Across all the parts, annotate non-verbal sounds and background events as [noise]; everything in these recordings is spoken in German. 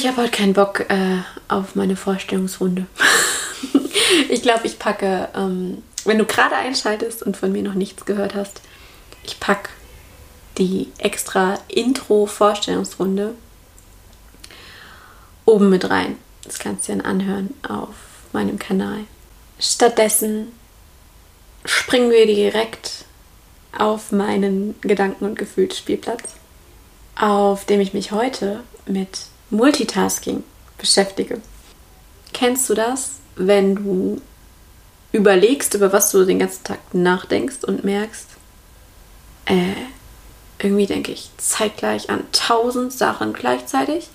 ich habe heute keinen Bock äh, auf meine Vorstellungsrunde. [laughs] ich glaube, ich packe, ähm, wenn du gerade einschaltest und von mir noch nichts gehört hast, ich packe die extra Intro-Vorstellungsrunde oben mit rein. Das kannst du dann anhören auf meinem Kanal. Stattdessen springen wir direkt auf meinen Gedanken- und Gefühlsspielplatz, auf dem ich mich heute mit Multitasking beschäftige. Kennst du das, wenn du überlegst, über was du den ganzen Tag nachdenkst und merkst, äh, irgendwie denke ich zeitgleich an tausend Sachen gleichzeitig?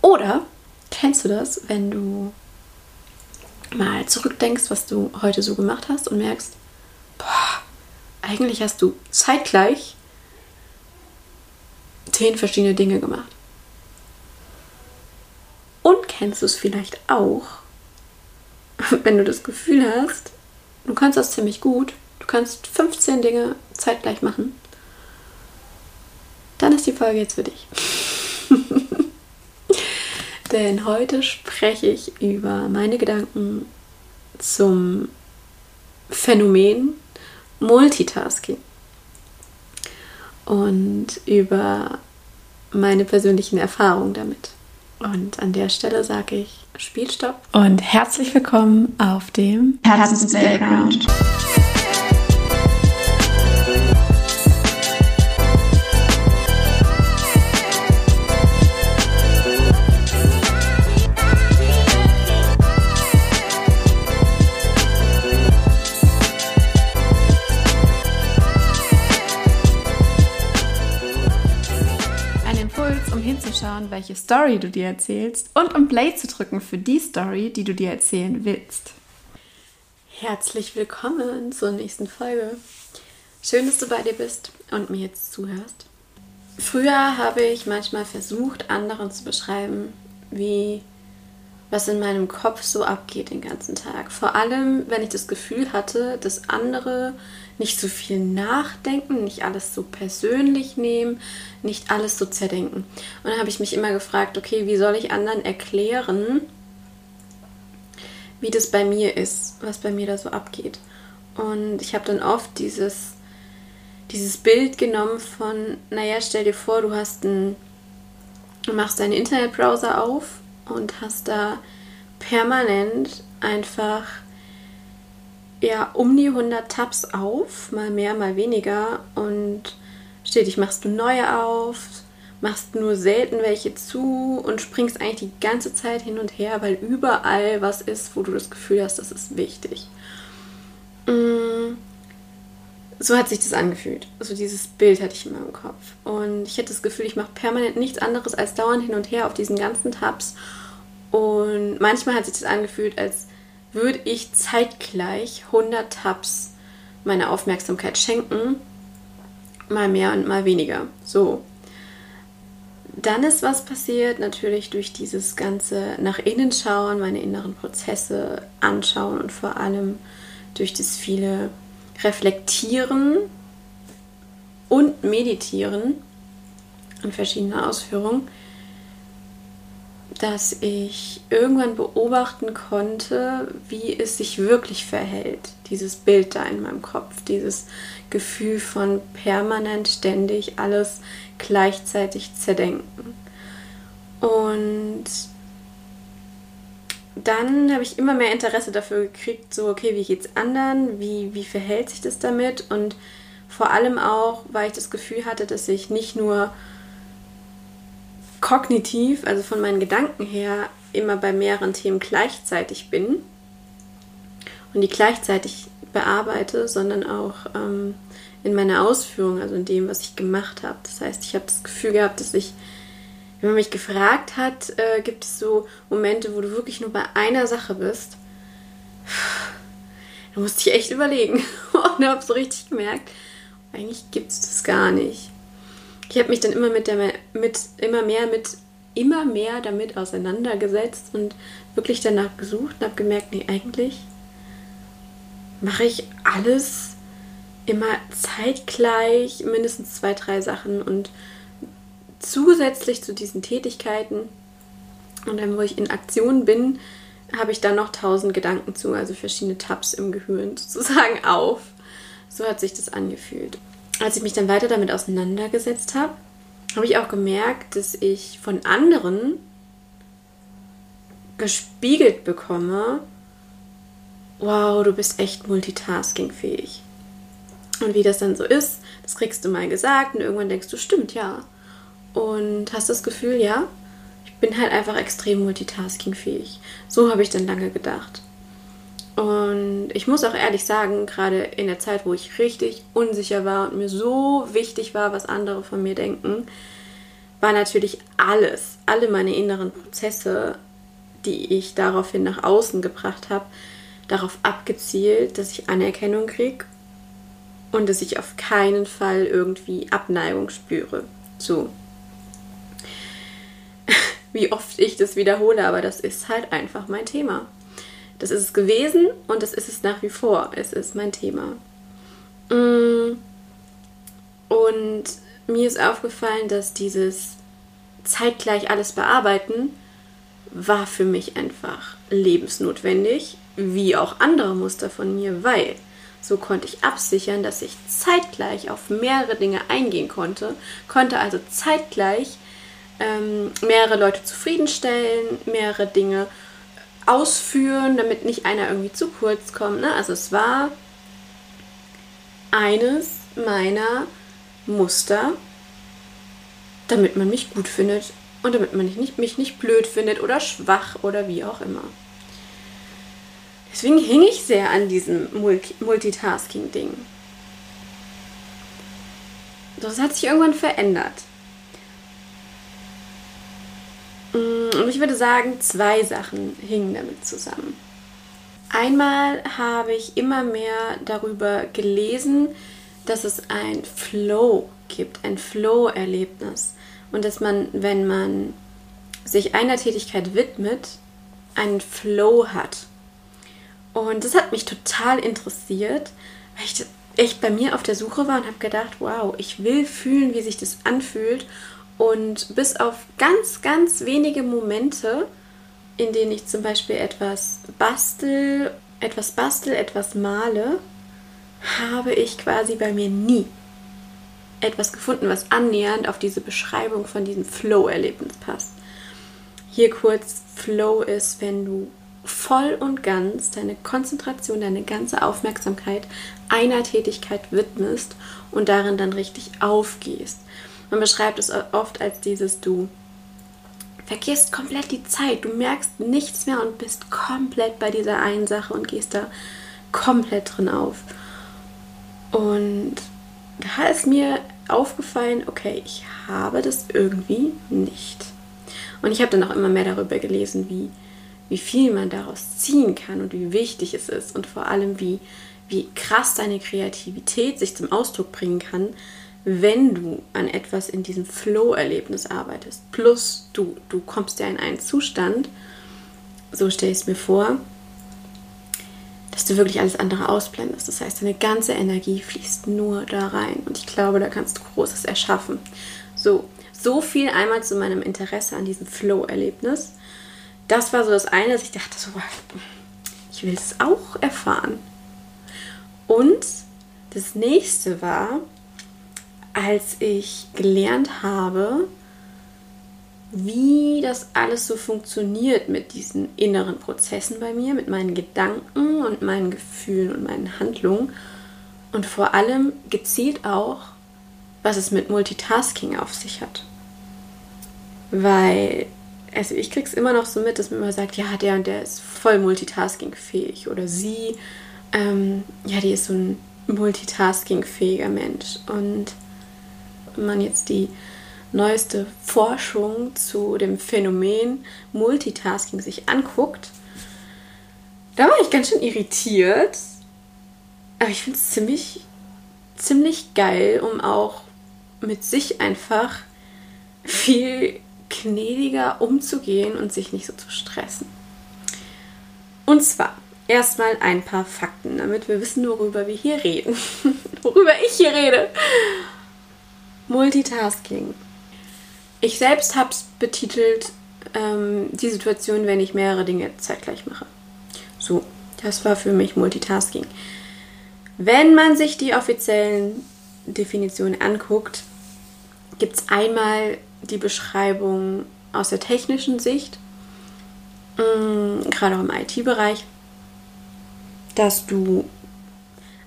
Oder kennst du das, wenn du mal zurückdenkst, was du heute so gemacht hast und merkst, boah, eigentlich hast du zeitgleich zehn verschiedene Dinge gemacht. Kennst du es vielleicht auch, [laughs] wenn du das Gefühl hast, du kannst das ziemlich gut, du kannst 15 Dinge zeitgleich machen, dann ist die Folge jetzt für dich. [laughs] Denn heute spreche ich über meine Gedanken zum Phänomen Multitasking und über meine persönlichen Erfahrungen damit. Und an der Stelle sage ich Spielstopp und herzlich willkommen auf dem Herzens Playground. Hinzuschauen, welche Story du dir erzählst und um Play zu drücken für die Story, die du dir erzählen willst. Herzlich willkommen zur nächsten Folge. Schön, dass du bei dir bist und mir jetzt zuhörst. Früher habe ich manchmal versucht, anderen zu beschreiben, wie was in meinem Kopf so abgeht den ganzen Tag. Vor allem, wenn ich das Gefühl hatte, dass andere nicht so viel nachdenken, nicht alles so persönlich nehmen, nicht alles so zerdenken. Und dann habe ich mich immer gefragt, okay, wie soll ich anderen erklären, wie das bei mir ist, was bei mir da so abgeht. Und ich habe dann oft dieses, dieses Bild genommen von, naja, stell dir vor, du hast ein, du machst deinen Internetbrowser auf und hast da permanent einfach ja um die 100 Tabs auf, mal mehr, mal weniger und stetig machst du neue auf, machst nur selten welche zu und springst eigentlich die ganze Zeit hin und her, weil überall was ist, wo du das Gefühl hast, das ist wichtig. Mm, so hat sich das angefühlt. Also dieses Bild hatte ich in meinem Kopf. Und ich hatte das Gefühl, ich mache permanent nichts anderes als dauernd hin und her auf diesen ganzen Tabs. Und manchmal hat sich das angefühlt, als würde ich zeitgleich 100 Tabs meine Aufmerksamkeit schenken, mal mehr und mal weniger. So. Dann ist was passiert, natürlich durch dieses ganze nach innen schauen, meine inneren Prozesse anschauen und vor allem durch das viele Reflektieren und Meditieren in verschiedenen Ausführungen dass ich irgendwann beobachten konnte, wie es sich wirklich verhält. Dieses Bild da in meinem Kopf, dieses Gefühl von permanent, ständig alles gleichzeitig zerdenken. Und dann habe ich immer mehr Interesse dafür gekriegt, so, okay, wie geht es anderen? Wie, wie verhält sich das damit? Und vor allem auch, weil ich das Gefühl hatte, dass ich nicht nur kognitiv, also von meinen Gedanken her, immer bei mehreren Themen gleichzeitig bin und die gleichzeitig bearbeite, sondern auch ähm, in meiner Ausführung, also in dem, was ich gemacht habe. Das heißt, ich habe das Gefühl gehabt, dass ich, wenn man mich gefragt hat, äh, gibt es so Momente, wo du wirklich nur bei einer Sache bist. Da musste ich echt überlegen [laughs] und habe so richtig gemerkt, eigentlich gibt es das gar nicht ich habe mich dann immer mit der mit immer mehr mit immer mehr damit auseinandergesetzt und wirklich danach gesucht und habe gemerkt, nee, eigentlich mache ich alles immer zeitgleich, mindestens zwei, drei Sachen und zusätzlich zu diesen Tätigkeiten und dann, wo ich in Aktion bin, habe ich dann noch tausend Gedanken zu, also verschiedene Tabs im Gehirn [laughs] sozusagen auf. So hat sich das angefühlt. Als ich mich dann weiter damit auseinandergesetzt habe, habe ich auch gemerkt, dass ich von anderen gespiegelt bekomme, wow, du bist echt multitaskingfähig. Und wie das dann so ist, das kriegst du mal gesagt und irgendwann denkst du, stimmt, ja. Und hast das Gefühl, ja, ich bin halt einfach extrem multitaskingfähig. So habe ich dann lange gedacht. Und ich muss auch ehrlich sagen, gerade in der Zeit, wo ich richtig unsicher war und mir so wichtig war, was andere von mir denken, war natürlich alles, alle meine inneren Prozesse, die ich daraufhin nach außen gebracht habe, darauf abgezielt, dass ich Anerkennung kriege und dass ich auf keinen Fall irgendwie Abneigung spüre. So. [laughs] Wie oft ich das wiederhole, aber das ist halt einfach mein Thema. Das ist es gewesen und das ist es nach wie vor. Es ist mein Thema. Mm. Und mir ist aufgefallen, dass dieses zeitgleich alles bearbeiten war für mich einfach lebensnotwendig, wie auch andere Muster von mir, weil so konnte ich absichern, dass ich zeitgleich auf mehrere Dinge eingehen konnte, konnte also zeitgleich ähm, mehrere Leute zufriedenstellen, mehrere Dinge ausführen, damit nicht einer irgendwie zu kurz kommt. Ne? Also es war eines meiner Muster, damit man mich gut findet und damit man mich nicht, mich nicht blöd findet oder schwach oder wie auch immer. Deswegen hing ich sehr an diesem Multitasking-Ding. Das hat sich irgendwann verändert. Mm, und ich würde sagen, zwei Sachen hingen damit zusammen. Einmal habe ich immer mehr darüber gelesen, dass es ein Flow gibt, ein Flow-Erlebnis. Und dass man, wenn man sich einer Tätigkeit widmet, einen Flow hat. Und das hat mich total interessiert, weil ich echt bei mir auf der Suche war und habe gedacht, wow, ich will fühlen, wie sich das anfühlt und bis auf ganz, ganz wenige Momente, in denen ich zum Beispiel etwas bastel, etwas bastel, etwas male, habe ich quasi bei mir nie etwas gefunden, was annähernd auf diese Beschreibung von diesem Flow-Erlebnis passt. Hier kurz, Flow ist, wenn du voll und ganz deine Konzentration, deine ganze Aufmerksamkeit einer Tätigkeit widmest und darin dann richtig aufgehst. Man beschreibt es oft als dieses Du vergisst komplett die Zeit, du merkst nichts mehr und bist komplett bei dieser einen Sache und gehst da komplett drin auf. Und da ist mir aufgefallen, okay, ich habe das irgendwie nicht. Und ich habe dann auch immer mehr darüber gelesen, wie, wie viel man daraus ziehen kann und wie wichtig es ist und vor allem, wie, wie krass deine Kreativität sich zum Ausdruck bringen kann, wenn du an etwas in diesem Flow-Erlebnis arbeitest. Plus du, du kommst ja in einen Zustand, so stelle ich es mir vor, dass du wirklich alles andere ausblendest. Das heißt, deine ganze Energie fließt nur da rein. Und ich glaube, da kannst du Großes erschaffen. So, so viel einmal zu meinem Interesse an diesem Flow-Erlebnis. Das war so das eine, dass ich dachte, so, ich will es auch erfahren. Und das nächste war, als ich gelernt habe, wie das alles so funktioniert mit diesen inneren Prozessen bei mir, mit meinen Gedanken und meinen Gefühlen und meinen Handlungen und vor allem gezielt auch, was es mit Multitasking auf sich hat. Weil, also ich krieg's immer noch so mit, dass man immer sagt, ja, der und der ist voll multitaskingfähig oder sie, ähm, ja, die ist so ein multitaskingfähiger Mensch und man jetzt die neueste Forschung zu dem Phänomen Multitasking sich anguckt, da war ich ganz schön irritiert. Aber ich finde es ziemlich, ziemlich geil, um auch mit sich einfach viel gnädiger umzugehen und sich nicht so zu stressen. Und zwar erstmal ein paar Fakten, damit wir wissen, worüber wir hier reden. [laughs] worüber ich hier rede. Multitasking. Ich selbst habe es betitelt, ähm, die Situation, wenn ich mehrere Dinge zeitgleich mache. So, das war für mich Multitasking. Wenn man sich die offiziellen Definitionen anguckt, gibt es einmal die Beschreibung aus der technischen Sicht, mh, mm, gerade auch im IT-Bereich, dass du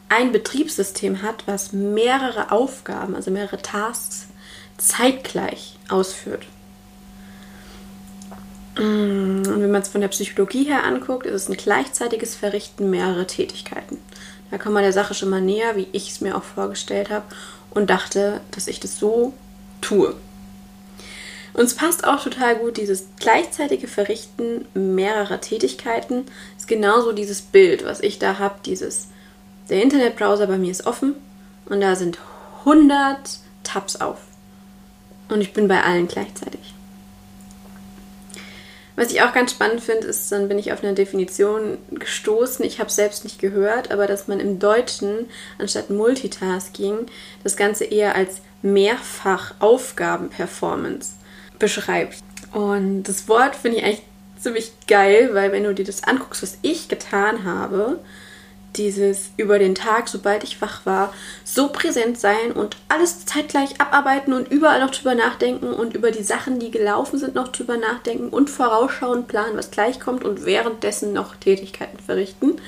ein Betriebssystem hat, was mehrere Aufgaben, also mehrere Tasks zeitgleich ausführt. Mm, und wenn man es von der Psychologie her anguckt, ist es ein gleichzeitiges Verrichten mehrerer Tätigkeiten. Da kommt man der Sache schon mal näher, wie ich es mir auch vorgestellt habe und dachte, dass ich das so tue. Und es passt auch total gut, dieses gleichzeitige Verrichten mehrerer Tätigkeiten ist genauso dieses Bild, was ich da habe, dieses, der Internetbrowser bei mir ist offen und da sind 100 Tabs auf. Und ich bin bei allen gleichzeitig. Was ich auch ganz spannend finde, ist, dann bin ich auf eine Definition gestoßen. Ich habe es selbst nicht gehört, aber dass man im Deutschen anstatt Multitasking das Ganze eher als Mehrfach-Aufgaben-Performance beschreibt. Und das Wort finde ich eigentlich ziemlich geil, weil wenn du dir das anguckst, was ich getan habe, dieses über den Tag, sobald ich wach war, so präsent sein und alles zeitgleich abarbeiten und überall noch drüber nachdenken und über die Sachen, die gelaufen sind, noch drüber nachdenken und vorausschauen, planen, was gleich kommt und währenddessen noch Tätigkeiten verrichten.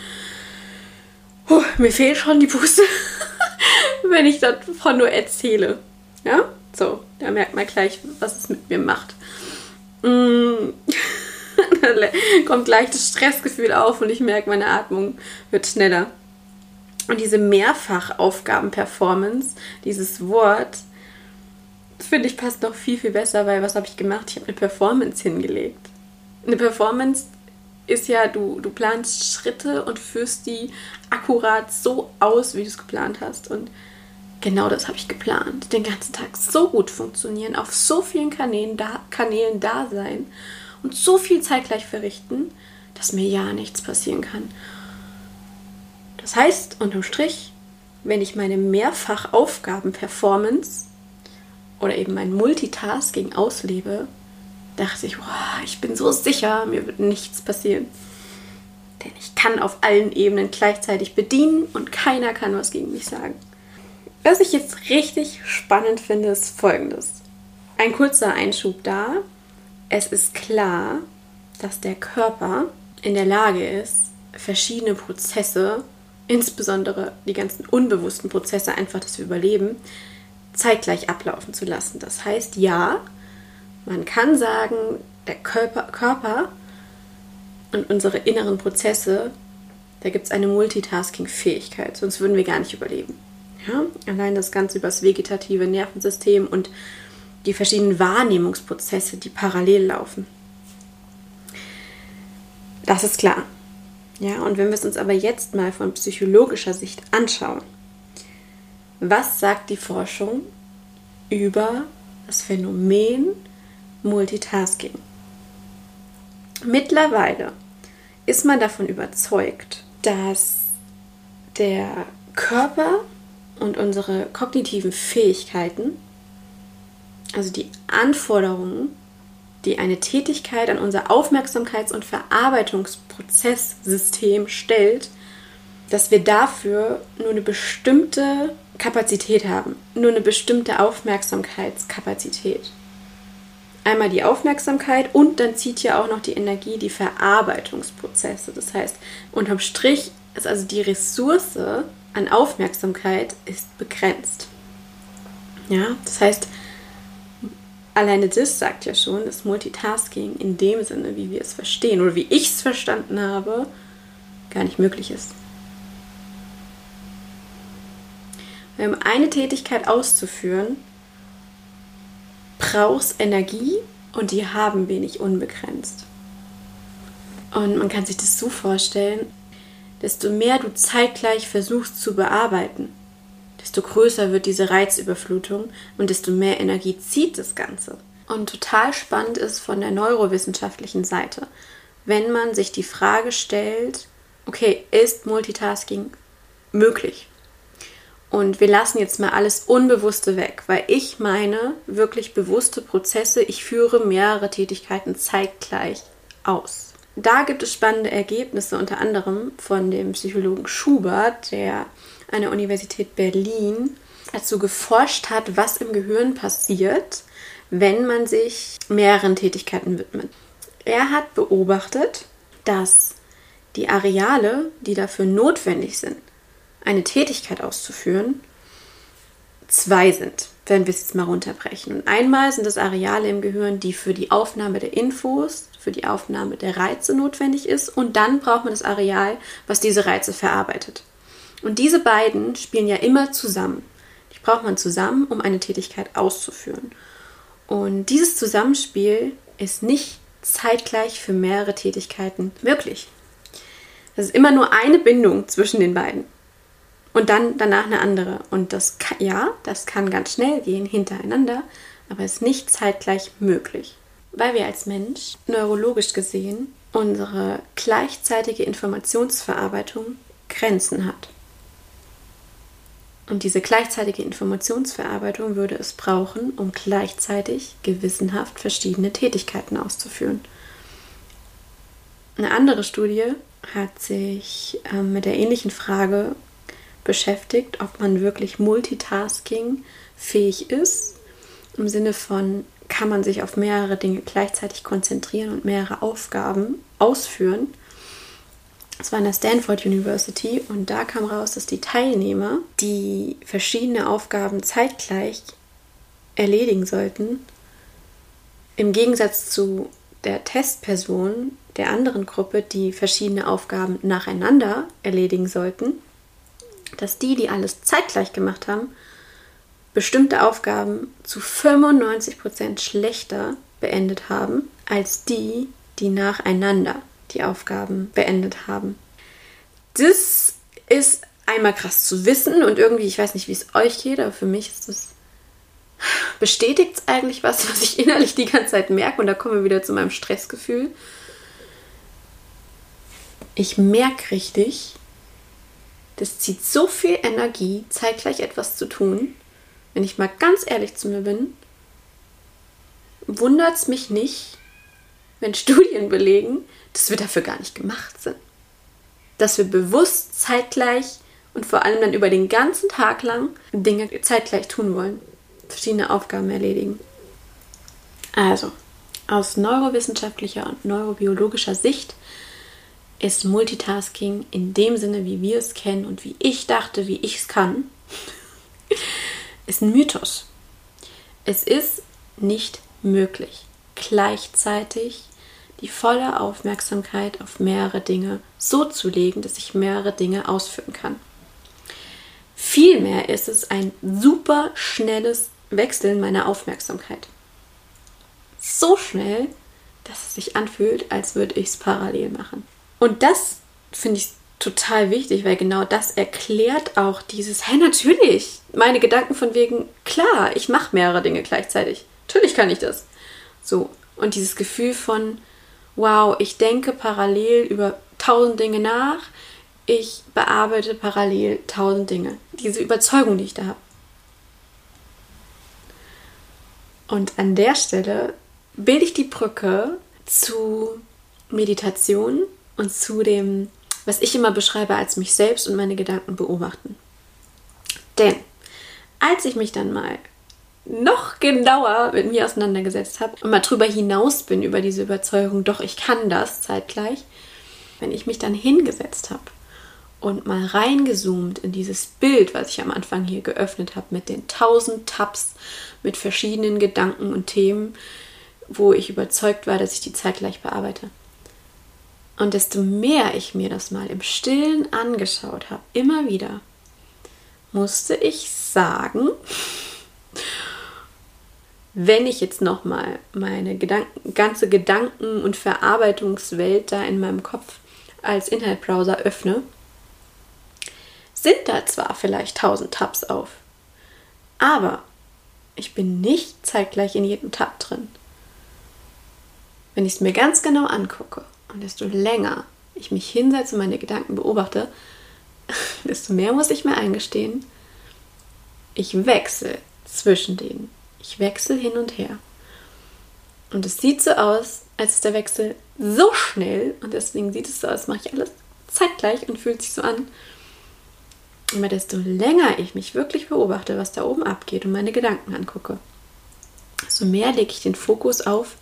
Puh, mir fehlt schon die Puste, [laughs] wenn ich davon nur erzähle. Ja, so, da merkt man gleich, was es mit mir macht. Mm. [laughs] kommt gleich das Stressgefühl auf und ich merke, meine Atmung wird schneller. Und diese Mehrfachaufgaben-Performance, dieses Wort, finde ich passt noch viel, viel besser, weil was habe ich gemacht? Ich habe eine Performance hingelegt. Eine Performance ist ja, du, du planst Schritte und führst die akkurat so aus, wie du es geplant hast. Und genau das habe ich geplant. Den ganzen Tag so gut funktionieren, auf so vielen Kanälen da, Kanälen da sein und so viel zeitgleich verrichten, dass mir ja nichts passieren kann. Das heißt, unterm Strich, wenn ich meine Mehrfachaufgaben-Performance oder eben mein Multitasking auslebe, dachte ich, boah, ich bin so sicher, mir wird nichts passieren. Denn ich kann auf allen Ebenen gleichzeitig bedienen und keiner kann was gegen mich sagen. Was ich jetzt richtig spannend finde, ist folgendes. Ein kurzer Einschub da es ist klar, dass der Körper in der Lage ist, verschiedene Prozesse, insbesondere die ganzen unbewussten Prozesse, einfach das Überleben, zeitgleich ablaufen zu lassen. Das heißt, ja, man kann sagen, der Körper, Körper und unsere inneren Prozesse, da gibt es eine Multitasking-Fähigkeit, sonst würden wir gar nicht überleben. Ja? Allein das Ganze über das vegetative Nervensystem und die verschiedenen Wahrnehmungsprozesse, die parallel laufen. Das ist klar. Ja, und wenn wir es uns aber jetzt mal von psychologischer Sicht anschauen, was sagt die Forschung über das Phänomen Multitasking? Mittlerweile ist man davon überzeugt, dass der Körper und unsere kognitiven Fähigkeiten also die Anforderungen, die eine Tätigkeit an unser Aufmerksamkeits- und Verarbeitungsprozesssystem stellt, dass wir dafür nur eine bestimmte Kapazität haben, nur eine bestimmte Aufmerksamkeitskapazität. Einmal die Aufmerksamkeit und dann zieht ja auch noch die Energie die Verarbeitungsprozesse. Das heißt, unterm Strich ist also die Ressource an Aufmerksamkeit ist begrenzt. Ja, das heißt, alleine das sagt ja schon, dass Multitasking in dem Sinne, wie wir es verstehen oder wie ich es verstanden habe, gar nicht möglich ist. Um eine Tätigkeit auszuführen, brauchst Energie und die haben wenig unbegrenzt. Und man kann sich das so vorstellen, desto mehr du zeitgleich versuchst zu bearbeiten, desto größer wird diese Reizüberflutung und desto mehr Energie zieht das Ganze. Und total spannend ist von der neurowissenschaftlichen Seite, wenn man sich die Frage stellt, okay, ist Multitasking möglich? Und wir lassen jetzt mal alles Unbewusste weg, weil ich meine wirklich bewusste Prozesse, ich führe mehrere Tätigkeiten zeitgleich aus. Da gibt es spannende Ergebnisse, unter anderem von dem Psychologen Schubert, der an der Universität Berlin dazu geforscht hat, was im Gehirn passiert, wenn man sich mehreren Tätigkeiten widmet. Er hat beobachtet, dass die Areale, die dafür notwendig sind, eine Tätigkeit auszuführen, zwei sind, wenn wir es jetzt mal runterbrechen. Und einmal sind das Areale im Gehirn, die für die Aufnahme der Infos, für die Aufnahme der Reize notwendig ist. Und dann braucht man das Areal, was diese Reize verarbeitet. Und diese beiden spielen ja immer zusammen. Die braucht man zusammen, um eine Tätigkeit auszuführen. Und dieses Zusammenspiel ist nicht zeitgleich für mehrere Tätigkeiten möglich. Es ist immer nur eine Bindung zwischen den beiden und dann danach eine andere. Und das kann, ja, das kann ganz schnell gehen hintereinander, aber ist nicht zeitgleich möglich, weil wir als Mensch neurologisch gesehen unsere gleichzeitige Informationsverarbeitung Grenzen hat. Und diese gleichzeitige Informationsverarbeitung würde es brauchen, um gleichzeitig gewissenhaft verschiedene Tätigkeiten auszuführen. Eine andere Studie hat sich äh, mit der ähnlichen Frage beschäftigt, ob man wirklich Multitasking fähig ist. Im Sinne von, kann man sich auf mehrere Dinge gleichzeitig konzentrieren und mehrere Aufgaben ausführen. Es war in der Stanford University und da kam raus, dass die Teilnehmer, die verschiedene Aufgaben zeitgleich erledigen sollten, im Gegensatz zu der Testperson der anderen Gruppe, die verschiedene Aufgaben nacheinander erledigen sollten, dass die, die alles zeitgleich gemacht haben, bestimmte Aufgaben zu 95% schlechter beendet haben als die, die nacheinander die Aufgaben beendet haben. Das ist einmal krass zu wissen und irgendwie, ich weiß nicht, wie es euch geht, aber für mich ist das bestätigt es eigentlich was, was ich innerlich die ganze Zeit merke und da kommen wir wieder zu meinem Stressgefühl. Ich merke richtig, das zieht so viel Energie, zeitgleich etwas zu tun. Wenn ich mal ganz ehrlich zu mir bin, wundert es mich nicht, wenn Studien belegen, dass wir dafür gar nicht gemacht sind. Dass wir bewusst zeitgleich und vor allem dann über den ganzen Tag lang Dinge zeitgleich tun wollen, verschiedene Aufgaben erledigen. Also, aus neurowissenschaftlicher und neurobiologischer Sicht ist Multitasking in dem Sinne, wie wir es kennen und wie ich dachte, wie ich es kann, [laughs] ist ein Mythos. Es ist nicht möglich, gleichzeitig die volle Aufmerksamkeit auf mehrere Dinge so zu legen, dass ich mehrere Dinge ausführen kann. Vielmehr ist es ein super schnelles Wechseln meiner Aufmerksamkeit. So schnell, dass es sich anfühlt, als würde ich es parallel machen. Und das finde ich total wichtig, weil genau das erklärt auch dieses, hey, natürlich, meine Gedanken von wegen, klar, ich mache mehrere Dinge gleichzeitig. Natürlich kann ich das. So. Und dieses Gefühl von, wow, ich denke parallel über tausend Dinge nach, ich bearbeite parallel tausend Dinge. Diese Überzeugung, die ich da habe. Und an der Stelle bilde ich die Brücke zu Meditation und zu dem, was ich immer beschreibe als mich selbst und meine Gedanken beobachten. Denn als ich mich dann mal noch genauer mit mir auseinandergesetzt habe und mal drüber hinaus bin über diese Überzeugung, doch ich kann das zeitgleich, wenn ich mich dann hingesetzt habe und mal reingezoomt in dieses Bild, was ich am Anfang hier geöffnet habe, mit den tausend Tabs, mit verschiedenen Gedanken und Themen, wo ich überzeugt war, dass ich die zeitgleich bearbeite. Und desto mehr ich mir das mal im Stillen angeschaut habe, immer wieder, musste ich sagen, wenn ich jetzt nochmal meine Gedanken, ganze Gedanken- und Verarbeitungswelt da in meinem Kopf als Internetbrowser öffne, sind da zwar vielleicht tausend Tabs auf, aber ich bin nicht zeitgleich in jedem Tab drin. Wenn ich es mir ganz genau angucke und desto länger ich mich hinsetze und meine Gedanken beobachte, [laughs] desto mehr muss ich mir eingestehen, ich wechsle zwischen denen. Ich wechsle hin und her. Und es sieht so aus, als ist der Wechsel so schnell und deswegen sieht es so aus, mache ich alles zeitgleich und fühlt sich so an. Aber desto länger ich mich wirklich beobachte, was da oben abgeht und meine Gedanken angucke, desto mehr lege ich den Fokus auf,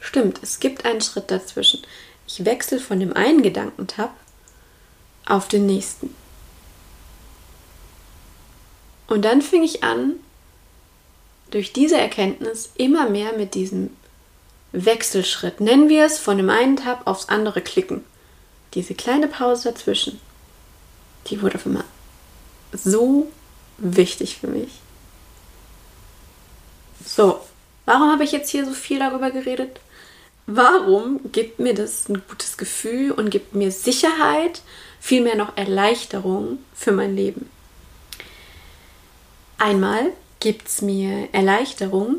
stimmt, es gibt einen Schritt dazwischen. Ich wechsle von dem einen Gedankentab auf den nächsten. Und dann fing ich an, durch diese Erkenntnis immer mehr mit diesem Wechselschritt, nennen wir es, von dem einen Tab aufs andere klicken. Diese kleine Pause dazwischen, die wurde für immer so wichtig für mich. So, warum habe ich jetzt hier so viel darüber geredet? Warum gibt mir das ein gutes Gefühl und gibt mir Sicherheit, vielmehr noch Erleichterung für mein Leben? Einmal gibt es mir Erleichterung,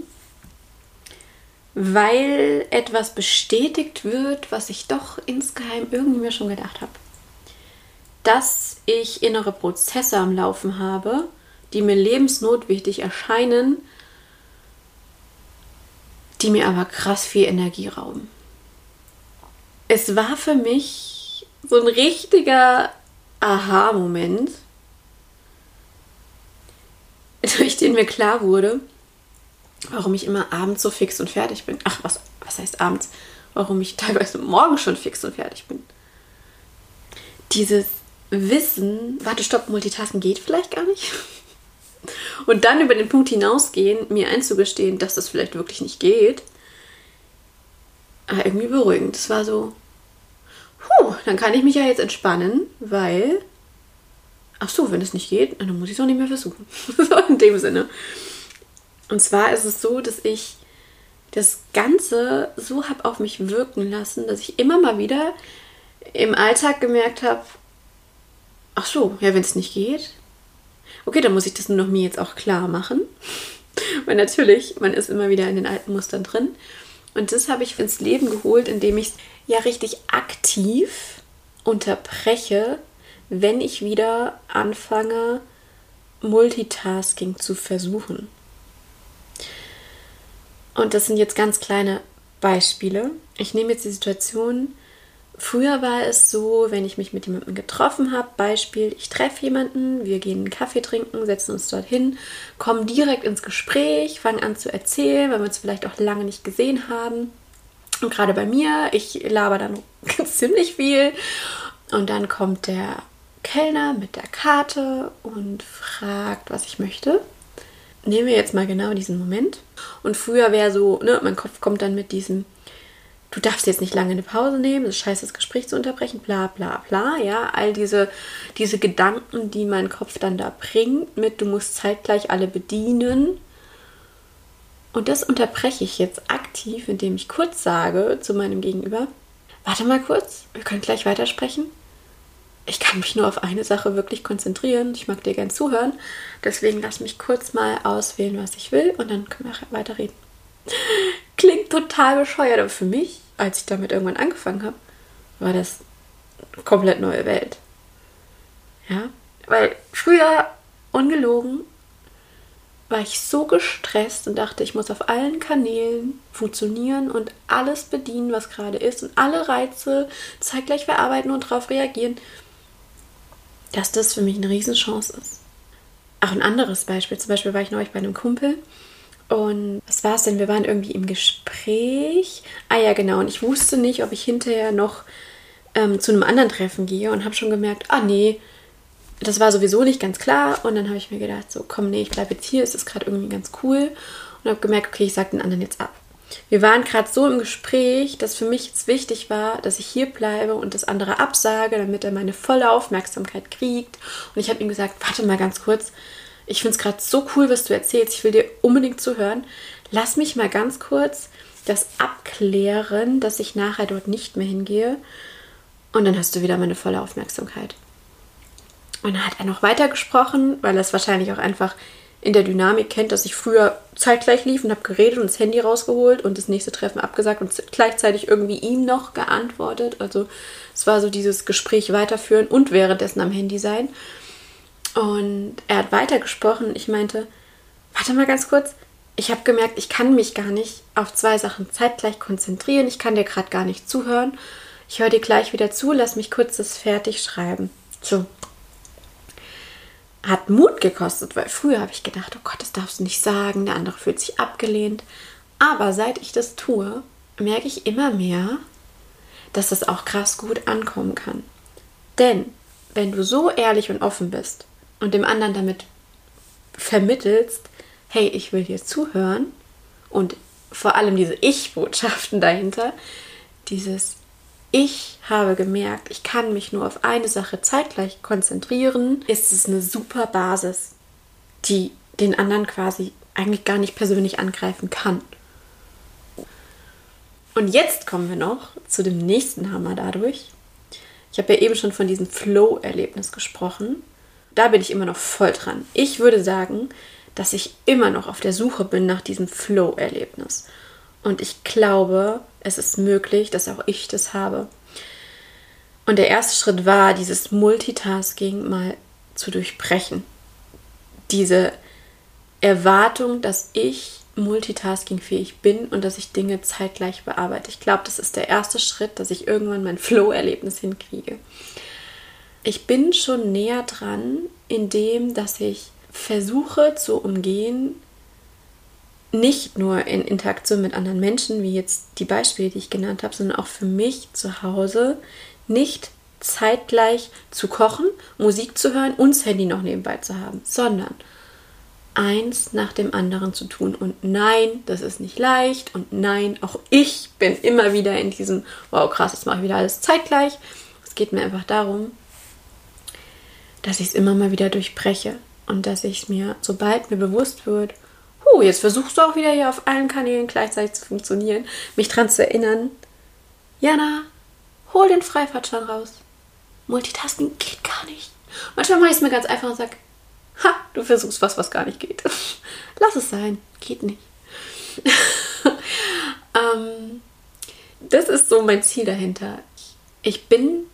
weil etwas bestätigt wird, was ich doch insgeheim irgendwie mir schon gedacht habe. Dass ich innere Prozesse am Laufen habe, die mir lebensnotwichtig erscheinen, die mir aber krass viel Energie rauben. Es war für mich so ein richtiger Aha-Moment, durch den mir klar wurde, warum ich immer abends so fix und fertig bin. Ach, was, was heißt abends? Warum ich teilweise morgen schon fix und fertig bin. Dieses Wissen, warte, stopp, Multitasken geht vielleicht gar nicht. Und dann über den Punkt hinausgehen, mir einzugestehen, dass das vielleicht wirklich nicht geht, war irgendwie beruhigend. Es war so, puh, dann kann ich mich ja jetzt entspannen, weil, ach so, wenn es nicht geht, dann muss ich es auch nicht mehr versuchen. so [laughs] in dem Sinne. Und zwar ist es so, dass ich das Ganze so habe auf mich wirken lassen, dass ich immer mal wieder im Alltag gemerkt habe, ach so, ja, wenn es nicht geht, okay, dann muss ich das nur noch mir jetzt auch klar machen. [laughs] Weil natürlich, man ist immer wieder in den alten Mustern drin. Und das habe ich ins Leben geholt, indem ich ja richtig aktiv unterbreche, wenn ich wieder anfange, Multitasking zu versuchen. Und das sind jetzt ganz kleine Beispiele. Ich nehme jetzt die Situation, früher war es so, wenn ich mich mit jemandem getroffen habe, Beispiel, ich treffe jemanden, wir gehen einen Kaffee trinken, setzen uns dort hin, kommen direkt ins Gespräch, fangen an zu erzählen, weil wir uns vielleicht auch lange nicht gesehen haben. Und gerade bei mir, ich laber dann [laughs] ziemlich viel. Und dann kommt der Kellner mit der Karte und fragt, was ich möchte nehmen wir jetzt mal genau diesen Moment. Und früher wäre so, ne, mein Kopf kommt dann mit diesem, du darfst jetzt nicht lange eine Pause nehmen, es ist scheiße, das Gespräch zu unterbrechen, bla bla bla, ja, all diese, diese Gedanken, die mein Kopf dann da bringt, mit du musst zeitgleich alle bedienen. Und das unterbreche ich jetzt aktiv, indem ich kurz sage zu meinem Gegenüber, warte mal kurz, wir können gleich weitersprechen ich kann mich nur auf eine Sache wirklich konzentrieren. Ich mag dir gern zuhören. Deswegen lass mich kurz mal auswählen, was ich will und dann können wir weiterreden. [laughs] Klingt total bescheuert, aber für mich, als ich damit irgendwann angefangen habe, war das eine komplett neue Welt. Ja, weil früher, ungelogen, war ich so gestresst und dachte, ich muss auf allen Kanälen funktionieren und alles bedienen, was gerade ist und alle Reize zeitgleich verarbeiten und darauf reagieren dass das für mich eine Riesenchance ist. Auch ein anderes Beispiel. Zum Beispiel war ich neulich bei einem Kumpel und was war es denn? Wir waren irgendwie im Gespräch. Ah ja, genau. Und ich wusste nicht, ob ich hinterher noch ähm, zu einem anderen Treffen gehe und habe schon gemerkt, ah nee, das war sowieso nicht ganz klar. Und dann habe ich mir gedacht, so komm, nee, ich bleibe jetzt hier, es ist gerade irgendwie ganz cool. Und habe gemerkt, okay, ich sage den anderen jetzt ab wir waren gerade so im Gespräch, dass für mich jetzt wichtig war, dass ich hier bleibe und das andere absage, damit er meine volle Aufmerksamkeit kriegt. Und ich habe ihm gesagt, warte mal ganz kurz, ich finde es gerade so cool, was du erzählst, ich will dir unbedingt zuhören. Lass mich mal ganz kurz das abklären, dass ich nachher dort nicht mehr hingehe. Und dann hast du wieder meine volle Aufmerksamkeit. Und dann hat er noch weiter gesprochen, weil er es wahrscheinlich auch einfach in der Dynamik kennt, dass ich früher zeitgleich lief und habe geredet und das Handy rausgeholt und das nächste Treffen abgesagt und gleichzeitig irgendwie ihm noch geantwortet. Also es war so dieses Gespräch weiterführen und währenddessen am Handy sein. Und er hat weitergesprochen. Ich meinte, warte mal ganz kurz. Ich habe gemerkt, ich kann mich gar nicht auf zwei Sachen zeitgleich konzentrieren. Ich kann dir gerade gar nicht zuhören. Ich höre dir gleich wieder zu. Lass mich kurz das fertig schreiben. So. Hat Mut gekostet, weil früher habe ich gedacht, oh Gott, das darfst du nicht sagen. Der andere fühlt sich abgelehnt. Aber seit ich das tue, merke ich immer mehr, dass das auch krass gut ankommen kann. Denn wenn du so ehrlich und offen bist und dem anderen damit vermittelst, hey, ich will dir zuhören und vor allem diese Ich-Botschaften dahinter, dieses Ich habe gemerkt, ich kann mich nur auf eine Sache zeitgleich konzentrieren, ist es eine super Basis, die den anderen quasi eigentlich gar nicht persönlich angreifen kann. Und jetzt kommen wir noch zu dem nächsten Hammer dadurch. Ich habe ja eben schon von diesem Flow-Erlebnis gesprochen. Da bin ich immer noch voll dran. Ich würde sagen, dass ich immer noch auf der Suche bin nach diesem Flow-Erlebnis. Und ich glaube, es ist möglich, dass auch ich das habe. Und der erste Schritt war, dieses Multitasking mal zu durchbrechen. Diese Erwartung, dass ich multitaskingfähig bin und dass ich Dinge zeitgleich bearbeite. Ich glaube, das ist der erste Schritt, dass ich irgendwann mein [laughs] Flow-Erlebnis hinkriege. Ich bin schon näher dran, indem dass ich versuche zu umgehen, nicht nur in Interaktion mit anderen Menschen, wie jetzt die Beispiele, die ich genannt habe, sondern auch für mich zu Hause, nicht zeitgleich zu kochen, Musik zu hören und das Handy noch nebenbei zu haben, sondern eins nach dem anderen zu tun. Und nein, das ist nicht leicht. Und nein, auch ich bin immer wieder in diesem, wow, krass, jetzt mache ich wieder alles zeitgleich. Es geht mir einfach darum, dass ich es immer mal wieder durchbreche. Und dass ich es mir, sobald mir bewusst wird, huh, jetzt versuchst du auch wieder hier auf allen Kanälen gleichzeitig zu funktionieren, mich dran zu erinnern, Jana, hol den Freifahrtschein raus. Multitasking geht gar nicht. Manchmal mache ich es mir ganz einfach und sage, Ha, du versuchst was, was gar nicht geht. [laughs] Lass es sein. Geht nicht. [laughs] ähm, das ist so mein Ziel dahinter. Ich bin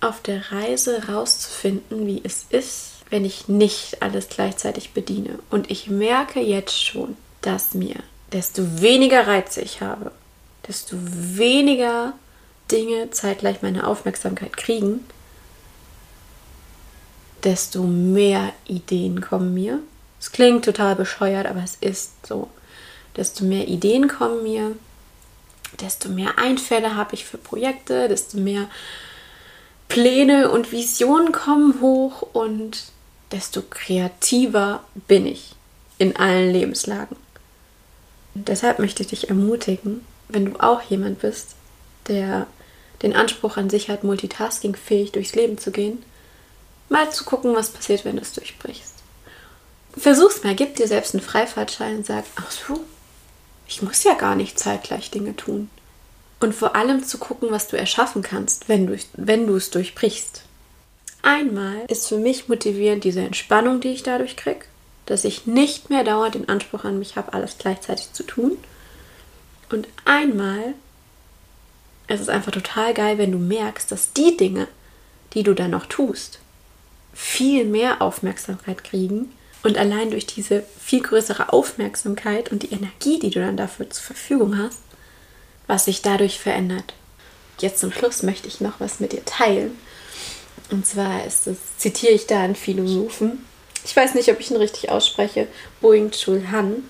auf der Reise rauszufinden, wie es ist, wenn ich nicht alles gleichzeitig bediene. Und ich merke jetzt schon, dass mir, desto weniger Reize ich habe, desto weniger Dinge zeitgleich meine Aufmerksamkeit kriegen, desto mehr Ideen kommen mir. Es klingt total bescheuert, aber es ist so. Desto mehr Ideen kommen mir, desto mehr Einfälle habe ich für Projekte, desto mehr Pläne und Visionen kommen hoch und desto kreativer bin ich in allen Lebenslagen. Und deshalb möchte ich dich ermutigen, wenn du auch jemand bist, der den Anspruch an sich hat, multitaskingfähig durchs Leben zu gehen, mal zu gucken, was passiert, wenn du es durchbrichst. Versuch's mal, gib dir selbst einen Freifahrtschein und sag, ach so, ich muss ja gar nicht zeitgleich Dinge tun. Und vor allem zu gucken, was du erschaffen kannst, wenn du, wenn du es durchbrichst. Einmal ist für mich motivierend diese Entspannung, die ich dadurch kriege, dass ich nicht mehr dauernd den Anspruch an mich habe, alles gleichzeitig zu tun. Und einmal ist es einfach total geil, wenn du merkst, dass die Dinge, die du dann noch tust, viel mehr Aufmerksamkeit kriegen. Und allein durch diese viel größere Aufmerksamkeit und die Energie, die du dann dafür zur Verfügung hast, was sich dadurch verändert. Jetzt zum Schluss möchte ich noch was mit dir teilen. Und zwar ist es, zitiere ich da einen Philosophen. Ich weiß nicht, ob ich ihn richtig ausspreche, Boeing Chul Han.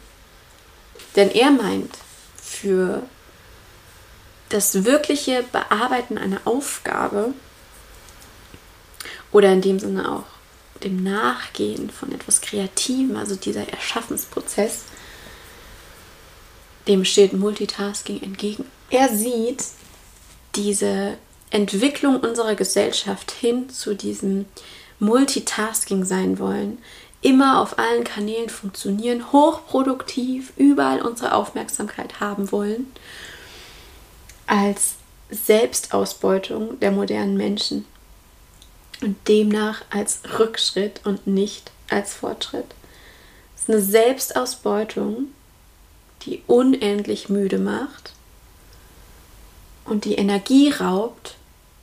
Denn er meint, für das wirkliche Bearbeiten einer Aufgabe oder in dem Sinne auch dem Nachgehen von etwas Kreativem, also dieser Erschaffensprozess, dem steht Multitasking entgegen. Er sieht diese Entwicklung unserer Gesellschaft hin zu diesem Multitasking sein wollen, immer auf allen Kanälen funktionieren, hochproduktiv, überall unsere Aufmerksamkeit haben wollen, als Selbstausbeutung der modernen Menschen. Und demnach als Rückschritt und nicht als Fortschritt. Es ist eine Selbstausbeutung, die unendlich müde macht und die Energie raubt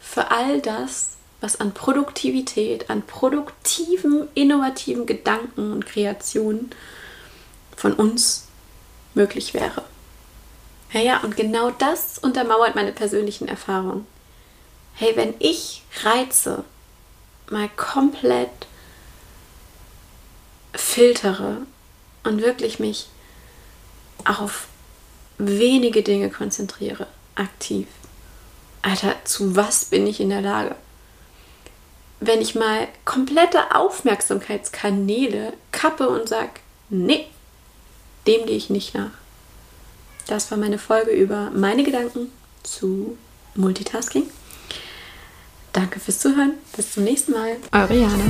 für all das, was an Produktivität, an produktiven, innovativen Gedanken und Kreationen von uns möglich wäre. Ja, ja, und genau das untermauert meine persönlichen Erfahrungen. Hey, wenn ich Reize mal komplett filtere und wirklich mich auf wenige Dinge konzentriere, aktiv. Alter, zu was bin ich in der Lage? Wenn ich mal komplette Aufmerksamkeitskanäle kappe und sage, nee, dem gehe ich nicht nach. Das war meine Folge über meine Gedanken zu Multitasking. Danke fürs Zuhören. Bis zum nächsten Mal. Eure Jana.